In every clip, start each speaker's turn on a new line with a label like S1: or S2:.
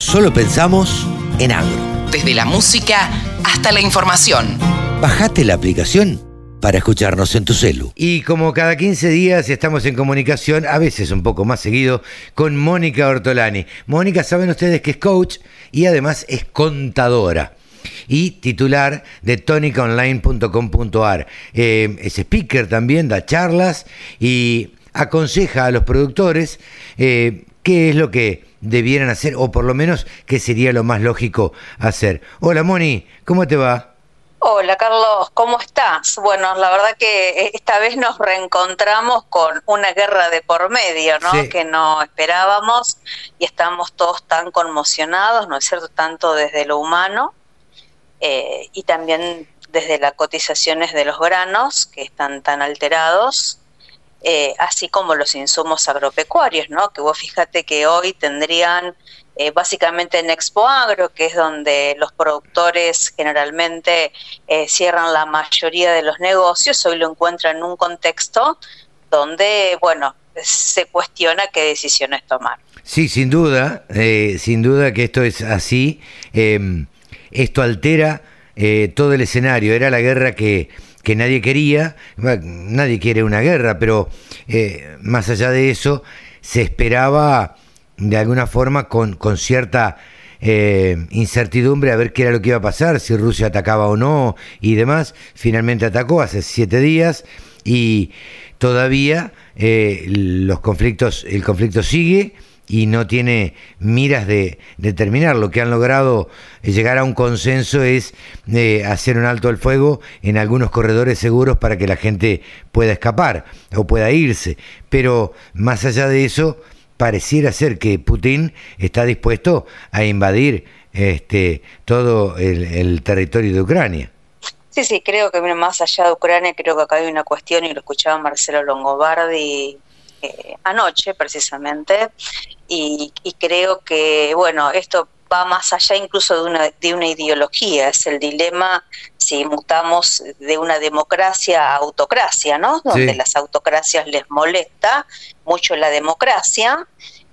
S1: Solo pensamos en agro.
S2: Desde la música hasta la información.
S1: Bajate la aplicación para escucharnos en tu celu. Y como cada 15 días estamos en comunicación, a veces un poco más seguido, con Mónica Ortolani. Mónica, saben ustedes que es coach y además es contadora y titular de tonicaonline.com.ar. Eh, es speaker también, da charlas y aconseja a los productores eh, qué es lo que debieran hacer, o por lo menos qué sería lo más lógico hacer. Hola Moni, ¿cómo te va?
S3: Hola Carlos, ¿cómo estás? Bueno, la verdad que esta vez nos reencontramos con una guerra de por medio, ¿no? Que no esperábamos y estamos todos tan conmocionados, ¿no es cierto? Tanto desde lo humano eh, y también desde las cotizaciones de los granos que están tan alterados eh, así como los insumos agropecuarios, ¿no? Que vos fíjate que hoy tendrían eh, básicamente en Expo Agro, que es donde los productores generalmente eh, cierran la mayoría de los negocios, hoy lo encuentran en un contexto donde, bueno, se cuestiona qué decisiones tomar.
S1: Sí, sin duda, sin duda que esto es así. Em, esto altera todo el escenario. Era la guerra que que nadie quería, nadie quiere una guerra, pero eh, más allá de eso, se esperaba de alguna forma con, con cierta eh, incertidumbre a ver qué era lo que iba a pasar, si Rusia atacaba o no y demás. Finalmente atacó hace siete días y todavía eh, los conflictos, el conflicto sigue y no tiene miras de, terminar. Lo que han logrado eh, llegar a un consenso es eh, hacer un alto al fuego en algunos corredores seguros para que la gente pueda escapar o pueda irse. Pero más allá de eso, pareciera ser que Putin está dispuesto a invadir este, todo el, territorio de Ucrania.
S3: Sí, sí, creo que más allá de Ucrania, creo que acá hay una cuestión, y lo escuchaba Marcelo Longobardi eh, anoche precisamente, y, creo que, bueno, esto va más allá incluso de una, de una ideología, es el dilema si mutamos de una democracia a autocracia, ¿no? Donde las autocracias les molesta mucho la democracia.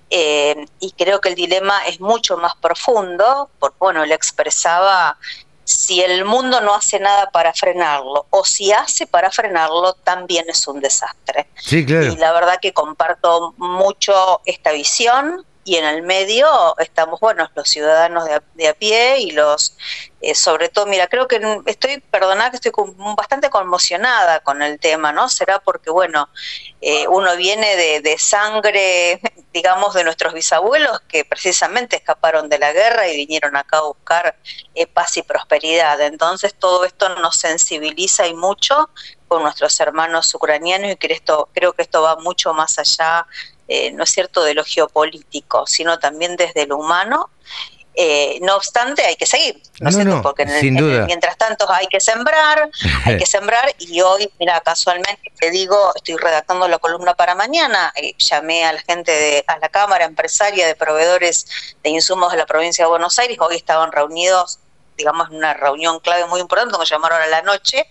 S3: Eh, y creo que el dilema es mucho más profundo, porque bueno, él expresaba si el mundo no hace nada para frenarlo o si hace para frenarlo, también es un desastre.
S1: Sí, claro.
S3: Y la verdad que comparto mucho esta visión y en el medio estamos, bueno, los ciudadanos de a, pie y los, eh, sobre todo, mira, creo que estoy, perdonad que estoy bastante conmocionada con el tema, ¿no? Será porque, bueno, eh, uno viene de, sangre, digamos, de nuestros bisabuelos que precisamente escaparon de la guerra y vinieron acá a buscar eh, paz y prosperidad. Entonces todo esto nos sensibiliza y mucho con nuestros hermanos ucranianos y que esto, creo que esto va mucho más allá eh, ¿no es cierto?, de lo geopolítico, sino también desde lo humano. Eh, no obstante, hay que seguir, ¿no, es cierto? Porque mientras tanto hay que sembrar, hay que sembrar, y hoy, mira, casualmente te digo, estoy redactando la columna para mañana, eh, llamé a la gente de a la Cámara Empresaria de Proveedores de Insumos de la provincia de Buenos Aires, hoy estaban reunidos digamos, una reunión clave muy importante, donde llamaron a la noche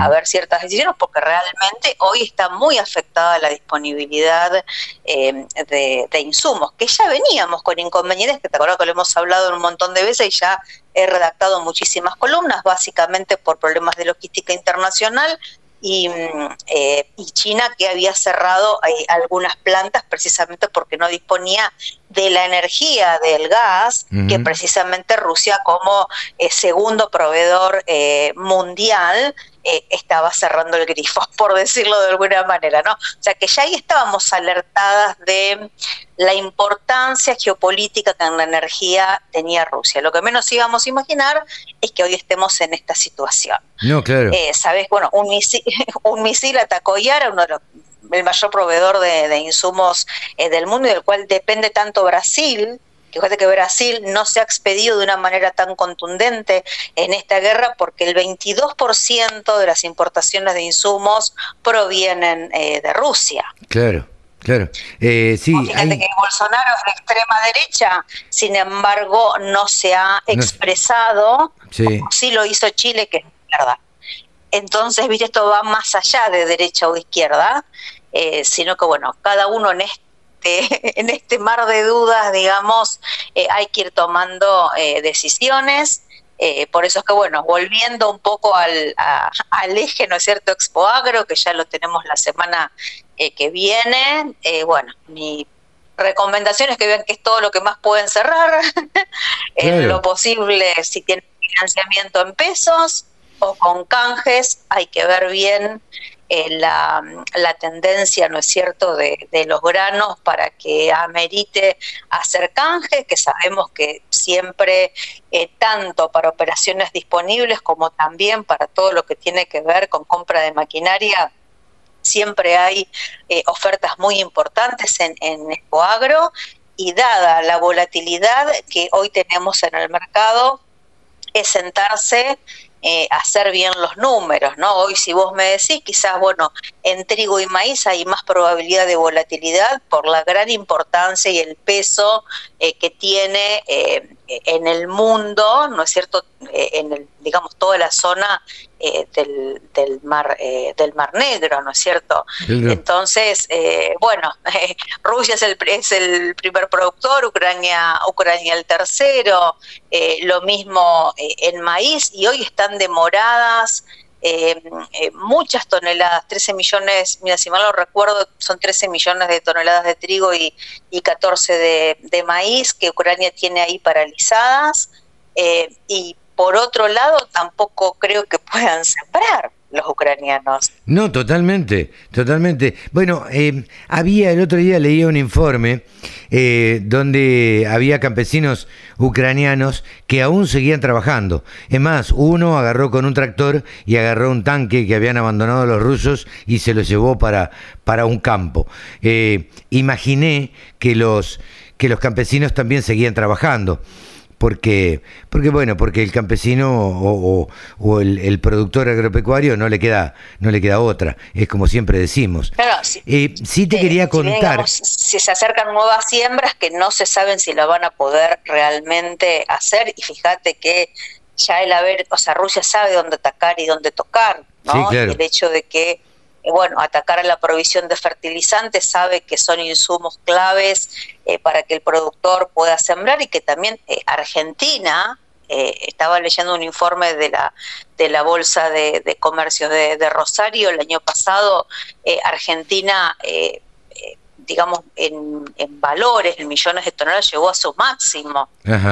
S3: a ver ciertas decisiones, porque realmente hoy está muy afectada la disponibilidad eh, de, insumos, que ya veníamos con inconvenientes, que te acuerdas que lo hemos hablado un montón de veces y ya he redactado muchísimas columnas, básicamente por problemas de logística internacional, y, mm, eh, y, China que había cerrado algunas plantas precisamente porque no disponía de la energía del gas que precisamente Rusia como eh, segundo proveedor eh, mundial eh, estaba cerrando el grifo, por decirlo de alguna manera, ¿no? O sea que ya ahí estábamos alertadas de la importancia geopolítica que en la energía tenía Rusia. Lo que menos íbamos a imaginar es que hoy estemos en esta situación.
S1: No, claro.
S3: Eh, Sabes, bueno, un misil, un misil atacó Yara, uno de los el mayor proveedor de, insumos eh, del mundo y del cual depende tanto Brasil, Fíjate que Brasil no se ha expedido de una manera tan contundente en esta guerra porque el 22% de las importaciones de insumos provienen eh, de Rusia.
S1: Claro. Claro, eh, sí.
S3: Fíjate que Bolsonaro es de extrema derecha, sin embargo, no se ha expresado, sí. sí lo hizo Chile, que es verdad. Entonces, viste, esto va más allá de derecha o izquierda, eh, sino que, bueno, cada uno en este este, en este mar de dudas, digamos, eh, hay que ir tomando eh, decisiones. Eh, por eso es que, bueno, volviendo un poco al, al eje, ¿no es cierto?, Expo Agro, que ya lo tenemos la semana que viene, bueno, mi recomendación es que vean que es todo lo que más pueden cerrar, en lo posible, si tienen financiamiento en pesos o con canjes, hay que ver bien eh, la, tendencia, ¿no es cierto?, de, los granos para que amerite hacer canje, que sabemos que siempre, eh, tanto para operaciones disponibles como también para todo lo que tiene que ver con compra de maquinaria, siempre hay eh, ofertas muy importantes en, en y dada la volatilidad que hoy tenemos en el mercado, es sentarse eh, hacer bien los números, ¿no? Hoy si vos me decís, quizás, bueno, en trigo y maíz hay más probabilidad de volatilidad por la gran importancia y el peso eh, que tiene eh, en el mundo, ¿no es cierto?, en el, digamos, toda la zona del, del, mar, del Mar Negro, ¿no es cierto? Entonces, bueno, Rusia es el, es el primer productor, Ucrania, Ucrania el tercero, lo mismo en maíz, y hoy están demoradas, eh, eh, muchas toneladas, 13 millones, mira, si mal lo recuerdo, son 13 millones de toneladas de trigo y, y 14 de, maíz que Ucrania tiene ahí paralizadas. Eh, y por otro lado, tampoco creo que puedan sembrar los ucranianos.
S1: No, totalmente, totalmente. Bueno, eh, había el otro día leía un informe eh, donde había campesinos ucranianos que aún seguían trabajando. Es más, uno agarró con un tractor y agarró un tanque que habían abandonado los rusos y se lo llevó para, para un campo. Eh, imaginé que los, que los campesinos también seguían trabajando porque, porque bueno, porque el campesino o, o, el, productor agropecuario no le queda, no le queda otra, es como siempre decimos.
S3: Claro, sí, eh, te quería contar. Si, se acercan nuevas siembras que no se saben si la van a poder realmente hacer, y fíjate que ya el haber, o sea, Rusia sabe dónde atacar y dónde tocar, ¿no? El hecho de que eh, bueno, atacar a la provisión de fertilizantes, sabe que son insumos claves eh, para que el productor pueda sembrar y que también eh, Argentina, estaba leyendo un informe de la, de la Bolsa de, Comercio de, Rosario el año pasado, Argentina digamos, en, valores, en millones de toneladas, llegó a su máximo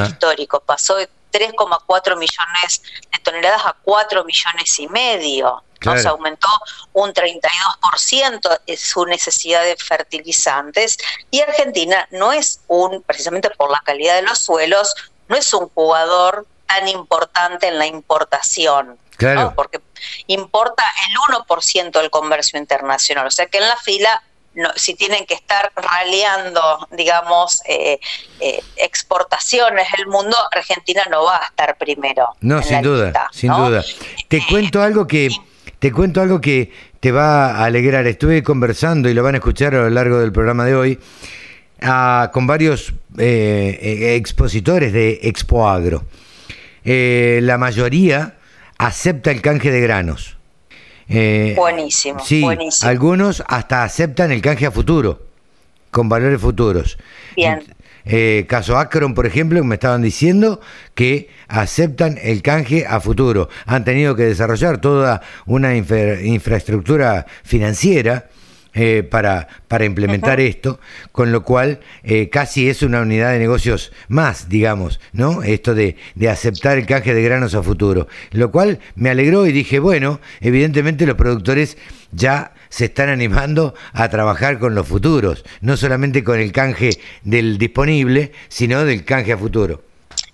S3: histórico. Pasó de 3,4 millones de toneladas a 4 millones y medio. Se aumentó un 32% su necesidad de fertilizantes y Argentina no es un, precisamente por la calidad de los suelos, no es un jugador tan importante en la importación. Porque importa el 1% del comercio internacional. O sea que en la fila no, si tienen que estar raleando, digamos, eh, eh, exportaciones del mundo, Argentina no va a estar primero.
S1: No, sin duda, sin duda. Te cuento algo que te cuento algo que te va a alegrar. Estuve conversando y lo van a escuchar a lo largo del programa de hoy con varios eh, expositores de Expo Agro. la mayoría acepta el canje de granos.
S3: Eh, buenísimo,
S1: sí, Algunos hasta aceptan el canje a futuro, con valores futuros.
S3: Bien.
S1: Eh, caso Acron, por ejemplo, me estaban diciendo que aceptan el canje a futuro. Han tenido que desarrollar toda una infraestructura financiera eh, para, para implementar esto, con lo cual eh, casi es una unidad de negocios más, digamos, ¿no? Esto de, de, aceptar el canje de granos a futuro. Lo cual me alegró y dije, bueno, evidentemente los productores ya se están animando a trabajar con los futuros, no solamente con el canje del disponible, sino del canje a futuro.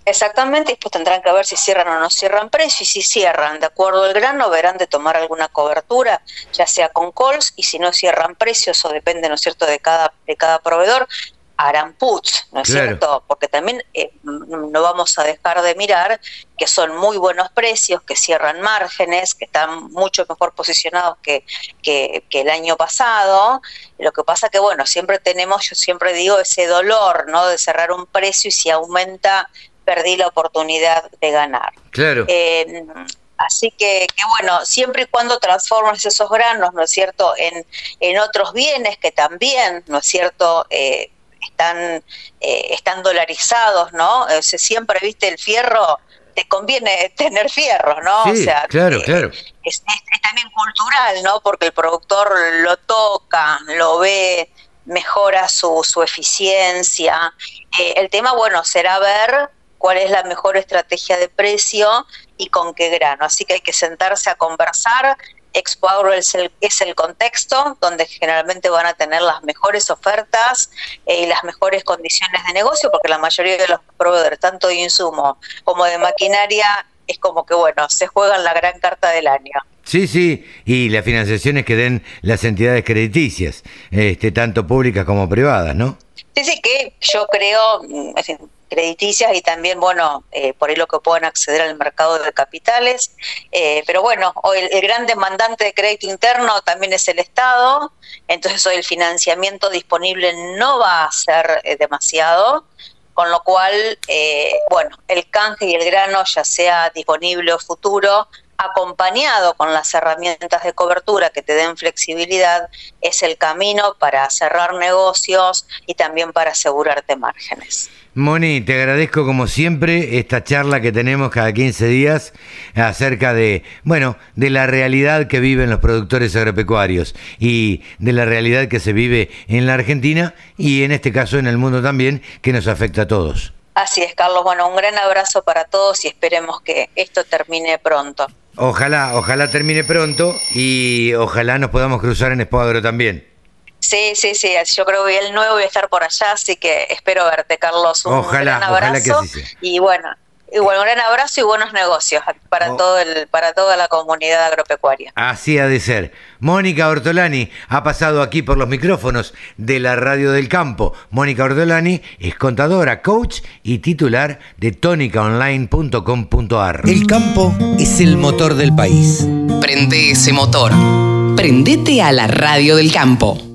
S3: Exactamente, y pues tendrán que ver si cierran o no cierran precios, y si cierran de acuerdo al grano, verán de tomar alguna cobertura, ya sea con calls, y si no cierran precios, o depende, ¿no es cierto?, de cada, de cada proveedor, harán puts, ¿no es cierto? Porque también eh, no vamos a dejar de mirar que son muy buenos precios, que cierran márgenes, que están mucho mejor posicionados que, que, que, el año pasado. Lo que pasa que, bueno, siempre tenemos, yo siempre digo, ese dolor, ¿no? De cerrar un precio y si aumenta perdí la oportunidad de ganar.
S1: Claro.
S3: Eh, Así que, que, bueno, siempre y cuando transformes esos granos, ¿no es cierto?, en, en otros bienes que también, ¿no es cierto?, eh, están, eh, están dolarizados, ¿no? Sea, siempre, viste, el fierro, te conviene tener fierro, ¿no?
S1: Sí,
S3: o sea,
S1: claro,
S3: eh,
S1: claro.
S3: Es, es- es también cultural, ¿no? Porque el productor lo toca, lo ve, mejora su, su eficiencia. Eh, el tema, bueno, será ver cuál es la mejor estrategia de precio y con qué grano. Así que hay que sentarse a conversar. Expo Agro es el, es el contexto donde generalmente van a tener las mejores ofertas eh, y las mejores condiciones de negocio, porque la mayoría de los proveedores, tanto de insumo como de maquinaria, es como que, bueno, se juegan la gran carta del año.
S1: Sí, sí, y las financiaciones que den las entidades crediticias, este, tanto públicas como privadas, ¿no?
S3: Sí, sí, que yo creo, en fin, crediticias y también, bueno, eh, por ahí lo que puedan acceder al mercado de capitales. Eh, pero bueno, el, el gran demandante de crédito interno también es el Estado, entonces hoy el financiamiento disponible no va a ser eh, demasiado, con lo cual, eh, bueno, el canje y el grano, ya sea disponible o futuro, acompañado con las herramientas de cobertura que te den flexibilidad, es el camino para cerrar negocios y también para asegurarte márgenes.
S1: Moni, te agradezco como siempre esta charla que tenemos cada 15 días acerca de, bueno, de la realidad que viven los productores agropecuarios y de la realidad que se vive en la Argentina y en este caso en el mundo también, que nos afecta a todos.
S3: Así es, Carlos. Bueno, un gran abrazo para todos y esperemos que esto termine pronto.
S1: Ojalá, ojalá termine pronto y ojalá nos podamos cruzar en Expo Agro también.
S3: Sí, sí, sí. Yo creo que el nuevo voy a estar por allá, así que espero verte, Carlos. Un
S1: Ojalá,
S3: gran
S1: ojalá
S3: abrazo.
S1: que así sea.
S3: Y bueno, y bueno, un gran abrazo y buenos negocios para
S1: Oh.
S3: todo el, para toda la comunidad agropecuaria.
S1: Así ha de ser. Mónica Ortolani ha pasado aquí por los micrófonos de la Radio del Campo. Mónica Ortolani es contadora, coach y titular de tónicaonline.com.ar.
S4: El campo es el motor del país.
S2: Prende ese motor. Prendete a la radio del campo.